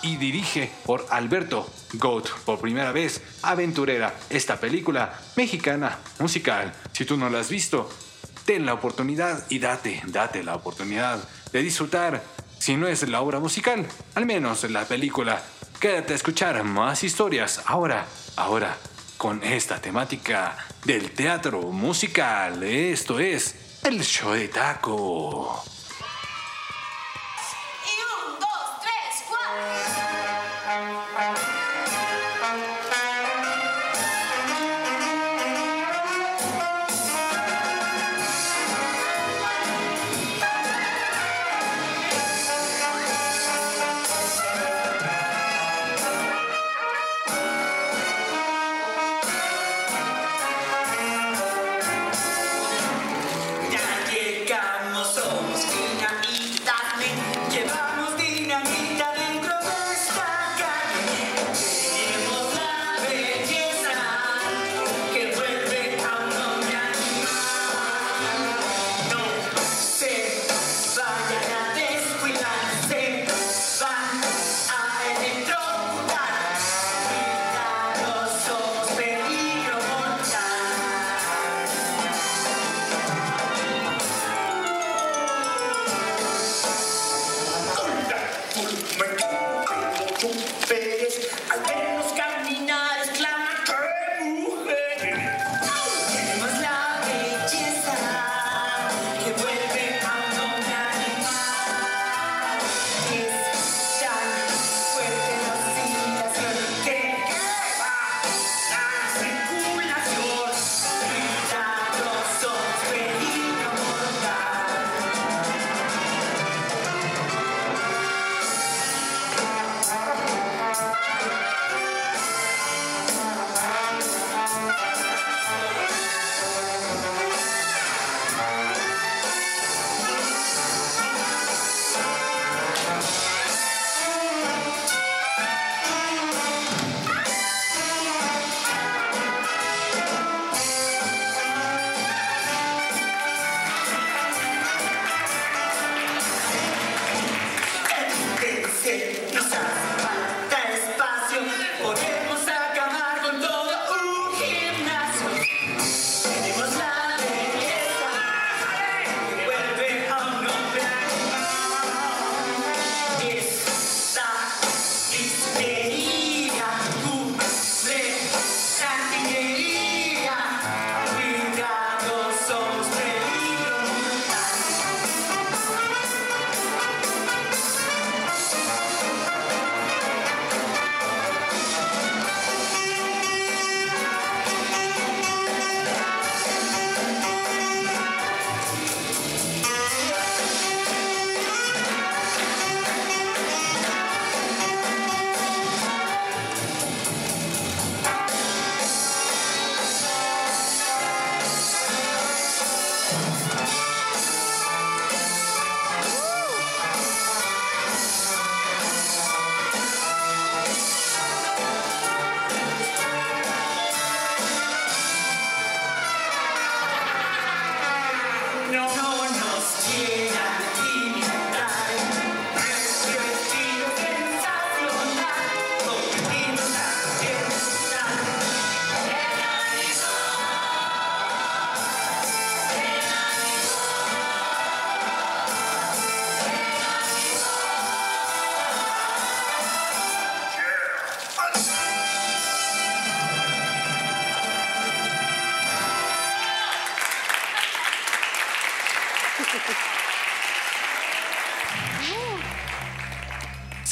y dirige por Alberto Goat por primera vez Aventurera, esta película mexicana musical. Si tú no la has visto, ten la oportunidad y date, date la oportunidad de disfrutar, si no es la obra musical, al menos la película. Quédate a escuchar más historias ahora, ahora, con esta temática del teatro musical. Esto es el show de taco. Y un, dos, tres, Ya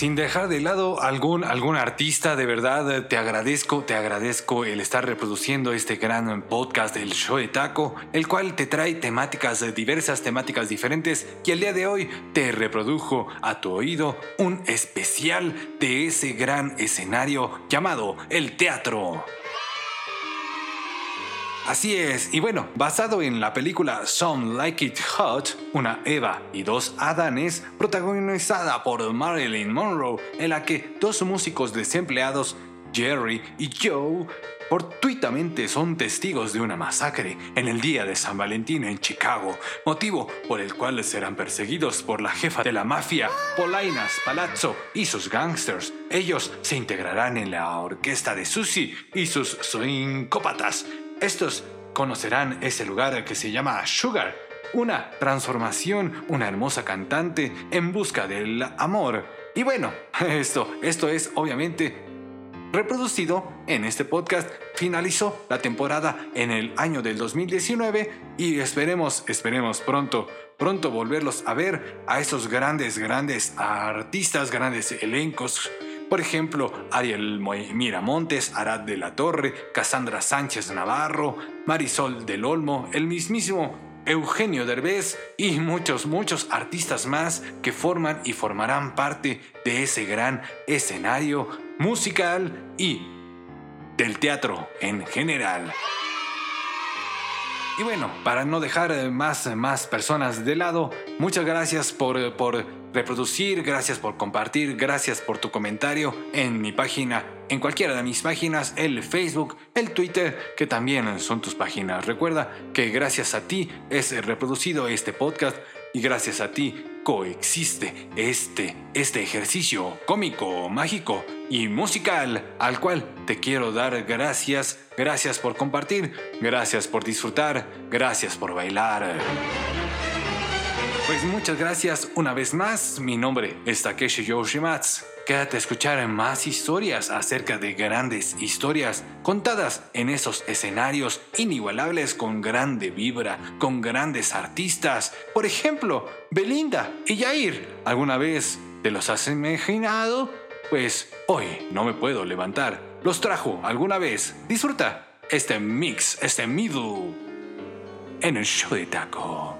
Sin dejar de lado algún, algún artista, de verdad te agradezco, te agradezco el estar reproduciendo este gran podcast del show de taco, el cual te trae temáticas, diversas temáticas diferentes y el día de hoy te reprodujo a tu oído un especial de ese gran escenario llamado el teatro. Así es, y bueno, basado en la película Some Like It Hot, una Eva y dos Adanes, protagonizada por Marilyn Monroe, en la que dos músicos desempleados, Jerry y Joe, fortuitamente son testigos de una masacre en el día de San Valentín en Chicago, motivo por el cual serán perseguidos por la jefa de la mafia, Polainas Palazzo, y sus gangsters. Ellos se integrarán en la orquesta de Susie y sus swingcópatas. Estos conocerán ese lugar que se llama Sugar, una transformación, una hermosa cantante en busca del amor. Y bueno, *laughs* esto, esto es obviamente reproducido en este podcast. Finalizó la temporada en el año del 2019 y esperemos, esperemos pronto, pronto volverlos a ver a esos grandes, grandes artistas, grandes elencos. Por ejemplo, Ariel Miramontes, Arad de la Torre, Cassandra Sánchez Navarro, Marisol del Olmo, el mismísimo Eugenio Derbez y muchos, muchos artistas más que forman y formarán parte de ese gran escenario musical y del teatro en general. Y bueno, para no dejar más, más personas de lado, muchas gracias por, por reproducir, gracias por compartir, gracias por tu comentario en mi página, en cualquiera de mis páginas, el Facebook, el Twitter, que también son tus páginas. Recuerda que gracias a ti es reproducido este podcast y gracias a ti coexiste este, este ejercicio cómico, mágico y musical al cual te quiero dar gracias. Gracias por compartir, gracias por disfrutar, gracias por bailar. Pues muchas gracias una vez más. Mi nombre es Takeshi Yoshimatsu. Quédate a escuchar más historias acerca de grandes historias contadas en esos escenarios inigualables con grande vibra, con grandes artistas. Por ejemplo, Belinda y Jair. ¿Alguna vez te los has imaginado? Pues hoy no me puedo levantar. Los trajo alguna vez. Disfruta este mix, este middle en el show de taco.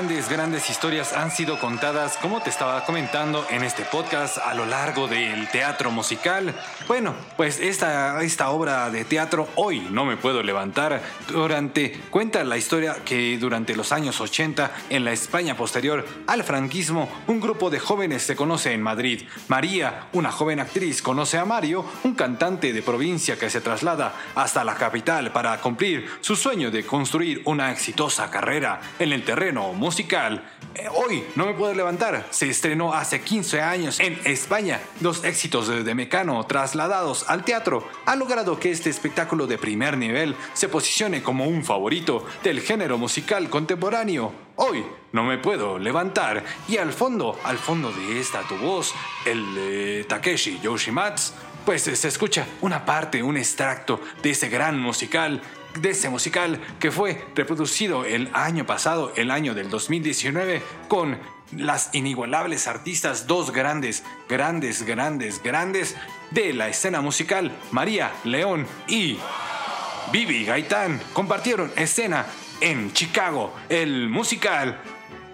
Grandes, grandes historias han sido contadas, como te estaba comentando, en este podcast a lo largo del teatro musical. Bueno, pues esta, esta obra de teatro, Hoy no me puedo levantar, durante, cuenta la historia que durante los años 80, en la España posterior al franquismo, un grupo de jóvenes se conoce en Madrid. María, una joven actriz, conoce a Mario, un cantante de provincia que se traslada hasta la capital para cumplir su sueño de construir una exitosa carrera en el terreno musical. Eh, Hoy no me puedo levantar. Se estrenó hace 15 años en España. Los éxitos de, Mecano trasladados al teatro han logrado que este espectáculo de primer nivel se posicione como un favorito del género musical contemporáneo. Hoy no me puedo levantar y al fondo, al fondo de esta tu voz, el Takeshi Yoshimatsu, pues se escucha una parte, un extracto de ese gran musical de ese musical que fue reproducido el año pasado, el año del 2019, con las inigualables artistas, dos grandes, grandes, grandes, grandes de la escena musical, María León y Vivi Gaitán, compartieron escena en Chicago, el musical.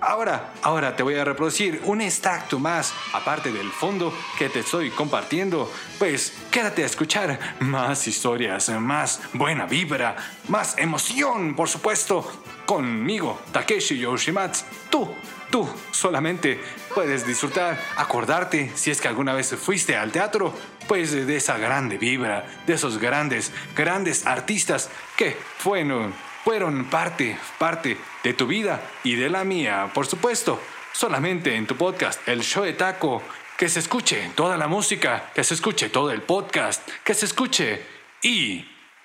Ahora, ahora te voy a reproducir un extracto más, aparte del fondo que te estoy compartiendo. Pues quédate a escuchar más historias, más buena vibra, más emoción, por supuesto, conmigo, Takeshi Yoshimatsu. Tú, tú solamente puedes disfrutar, acordarte si es que alguna vez fuiste al teatro, pues de esa grande vibra, de esos grandes, grandes artistas que fueron fueron parte, parte de tu vida y de la mía, por supuesto. Solamente en tu podcast, El Show de Taco, que se escuche toda la música, que se escuche todo el podcast, que se escuche y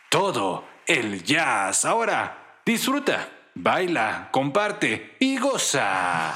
todo el jazz. Ahora, disfruta, baila, comparte y goza.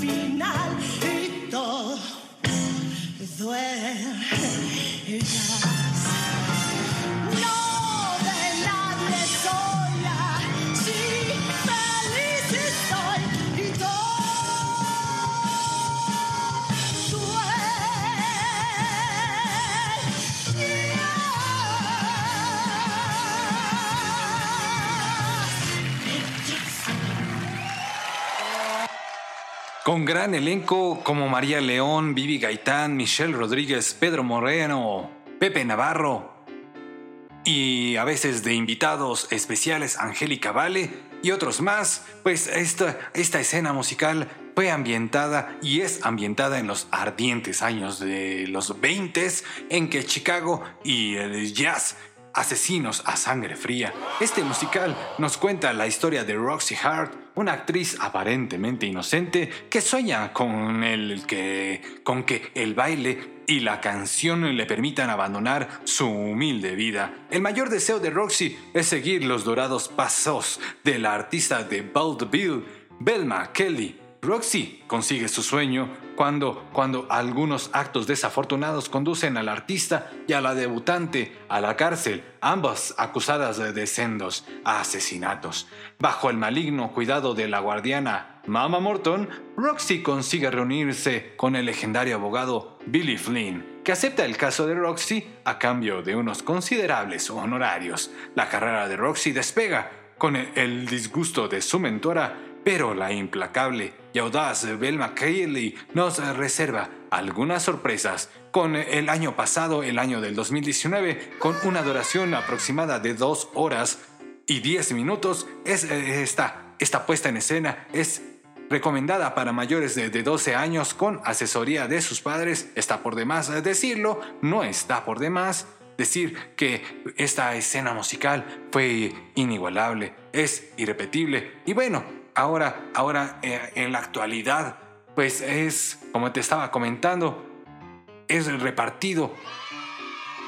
Final y todo duerme. Con gran elenco como María León, Vivi Gaitán, Michelle Rodríguez, Pedro Moreno, Pepe Navarro y a veces de invitados especiales Angélica Vale y otros más, pues esta, esta escena musical fue ambientada y es ambientada en los ardientes años de los 20 en que Chicago y el jazz Asesinos a Sangre Fría. Este musical nos cuenta la historia de Roxy Hart, una actriz aparentemente inocente que sueña con, el que, con que el baile y la canción le permitan abandonar su humilde vida. El mayor deseo de Roxy es seguir los dorados pasos de la artista de vaudeville, Belma Kelly. Roxy consigue su sueño cuando, cuando algunos actos desafortunados conducen al artista y a la debutante a la cárcel, ambas acusadas de sendos asesinatos. Bajo el maligno cuidado de la guardiana Mama Morton, Roxy consigue reunirse con el legendario abogado Billy Flynn, que acepta el caso de Roxy a cambio de unos considerables honorarios. La carrera de Roxy despega con el disgusto de su mentora pero la implacable y audaz Belma Kelly nos reserva algunas sorpresas. Con el año pasado, el año del 2019, con una duración aproximada de 2 horas y 10 minutos, es, eh, esta, esta puesta en escena es recomendada para mayores de 12 años con asesoría de sus padres. Está por demás decirlo, no está por demás decir que esta escena musical fue inigualable, es irrepetible y bueno, ahora, ahora eh, en la actualidad, pues es, como te estaba comentando, es repartido,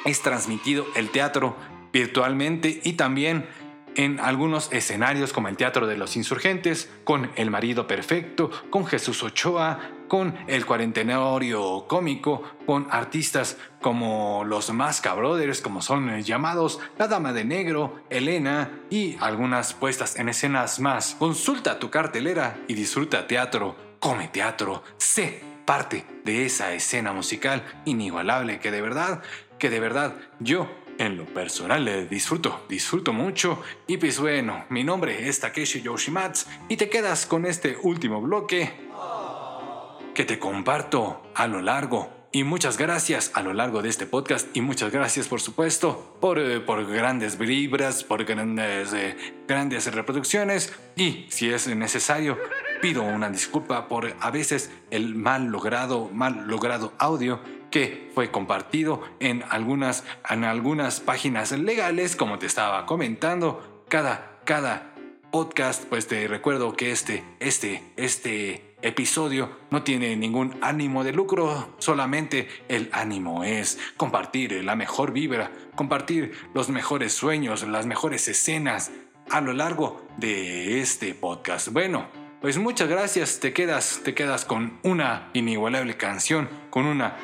es transmitido el teatro virtualmente y también en algunos escenarios como el Teatro de los Insurgentes, con El Marido Perfecto, con Jesús Ochoa, con El Cuarentenario Cómico, con artistas como los Masca Brothers, como son llamados, La Dama de Negro, Elena y algunas puestas en escenas más. Consulta tu cartelera y disfruta teatro, come teatro, sé parte de esa escena musical inigualable que de verdad, que de verdad yo en lo personal eh, disfruto, disfruto mucho. Y pues bueno, mi nombre es Takeshi Yoshimatsu y te quedas con este último bloque que te comparto a lo largo. Y muchas gracias a lo largo de este podcast y muchas gracias por supuesto por, eh, por grandes vibras, por grandes, eh, grandes reproducciones y si es necesario pido una disculpa por a veces el mal logrado, mal logrado audio que fue compartido en algunas, en algunas páginas legales, como te estaba comentando. Cada, cada podcast, pues te recuerdo que este, este, este episodio no tiene ningún ánimo de lucro, solamente el ánimo es compartir la mejor vibra, compartir los mejores sueños, las mejores escenas a lo largo de este podcast. Bueno, pues muchas gracias, te quedas, te quedas con una inigualable canción, con una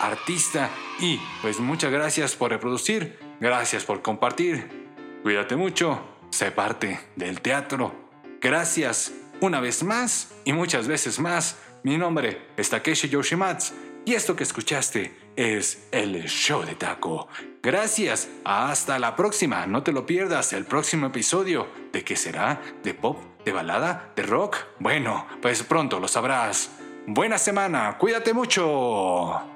artista y pues muchas gracias por reproducir, gracias por compartir, cuídate mucho, sé parte del teatro, gracias una vez más y muchas veces más, mi nombre es Takeshi Yoshimatsu y esto que escuchaste es el show de taco. Gracias, hasta la próxima, no te lo pierdas el próximo episodio. ¿De qué será? ¿De pop? ¿De balada? ¿De rock? Bueno, pues pronto lo sabrás. Buena semana, cuídate mucho.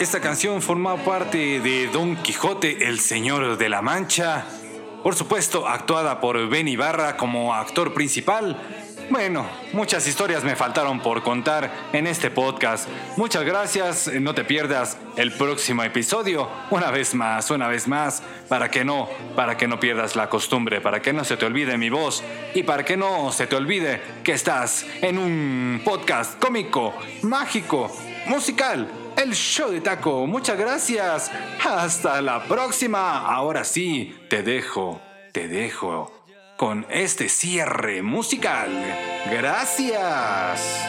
Esta canción forma parte de Don Quijote, el Señor de la Mancha. Por supuesto, actuada por Ben Ibarra como actor principal. Bueno, muchas historias me faltaron por contar en este podcast. Muchas gracias, no te pierdas el próximo episodio. Una vez más, una vez más, para que no, para que no pierdas la costumbre, para que no se te olvide mi voz y para que no se te olvide que estás en un podcast cómico, mágico, musical. El show de taco. Muchas gracias. Hasta la próxima. Ahora sí, te dejo, te dejo con este cierre musical. Gracias.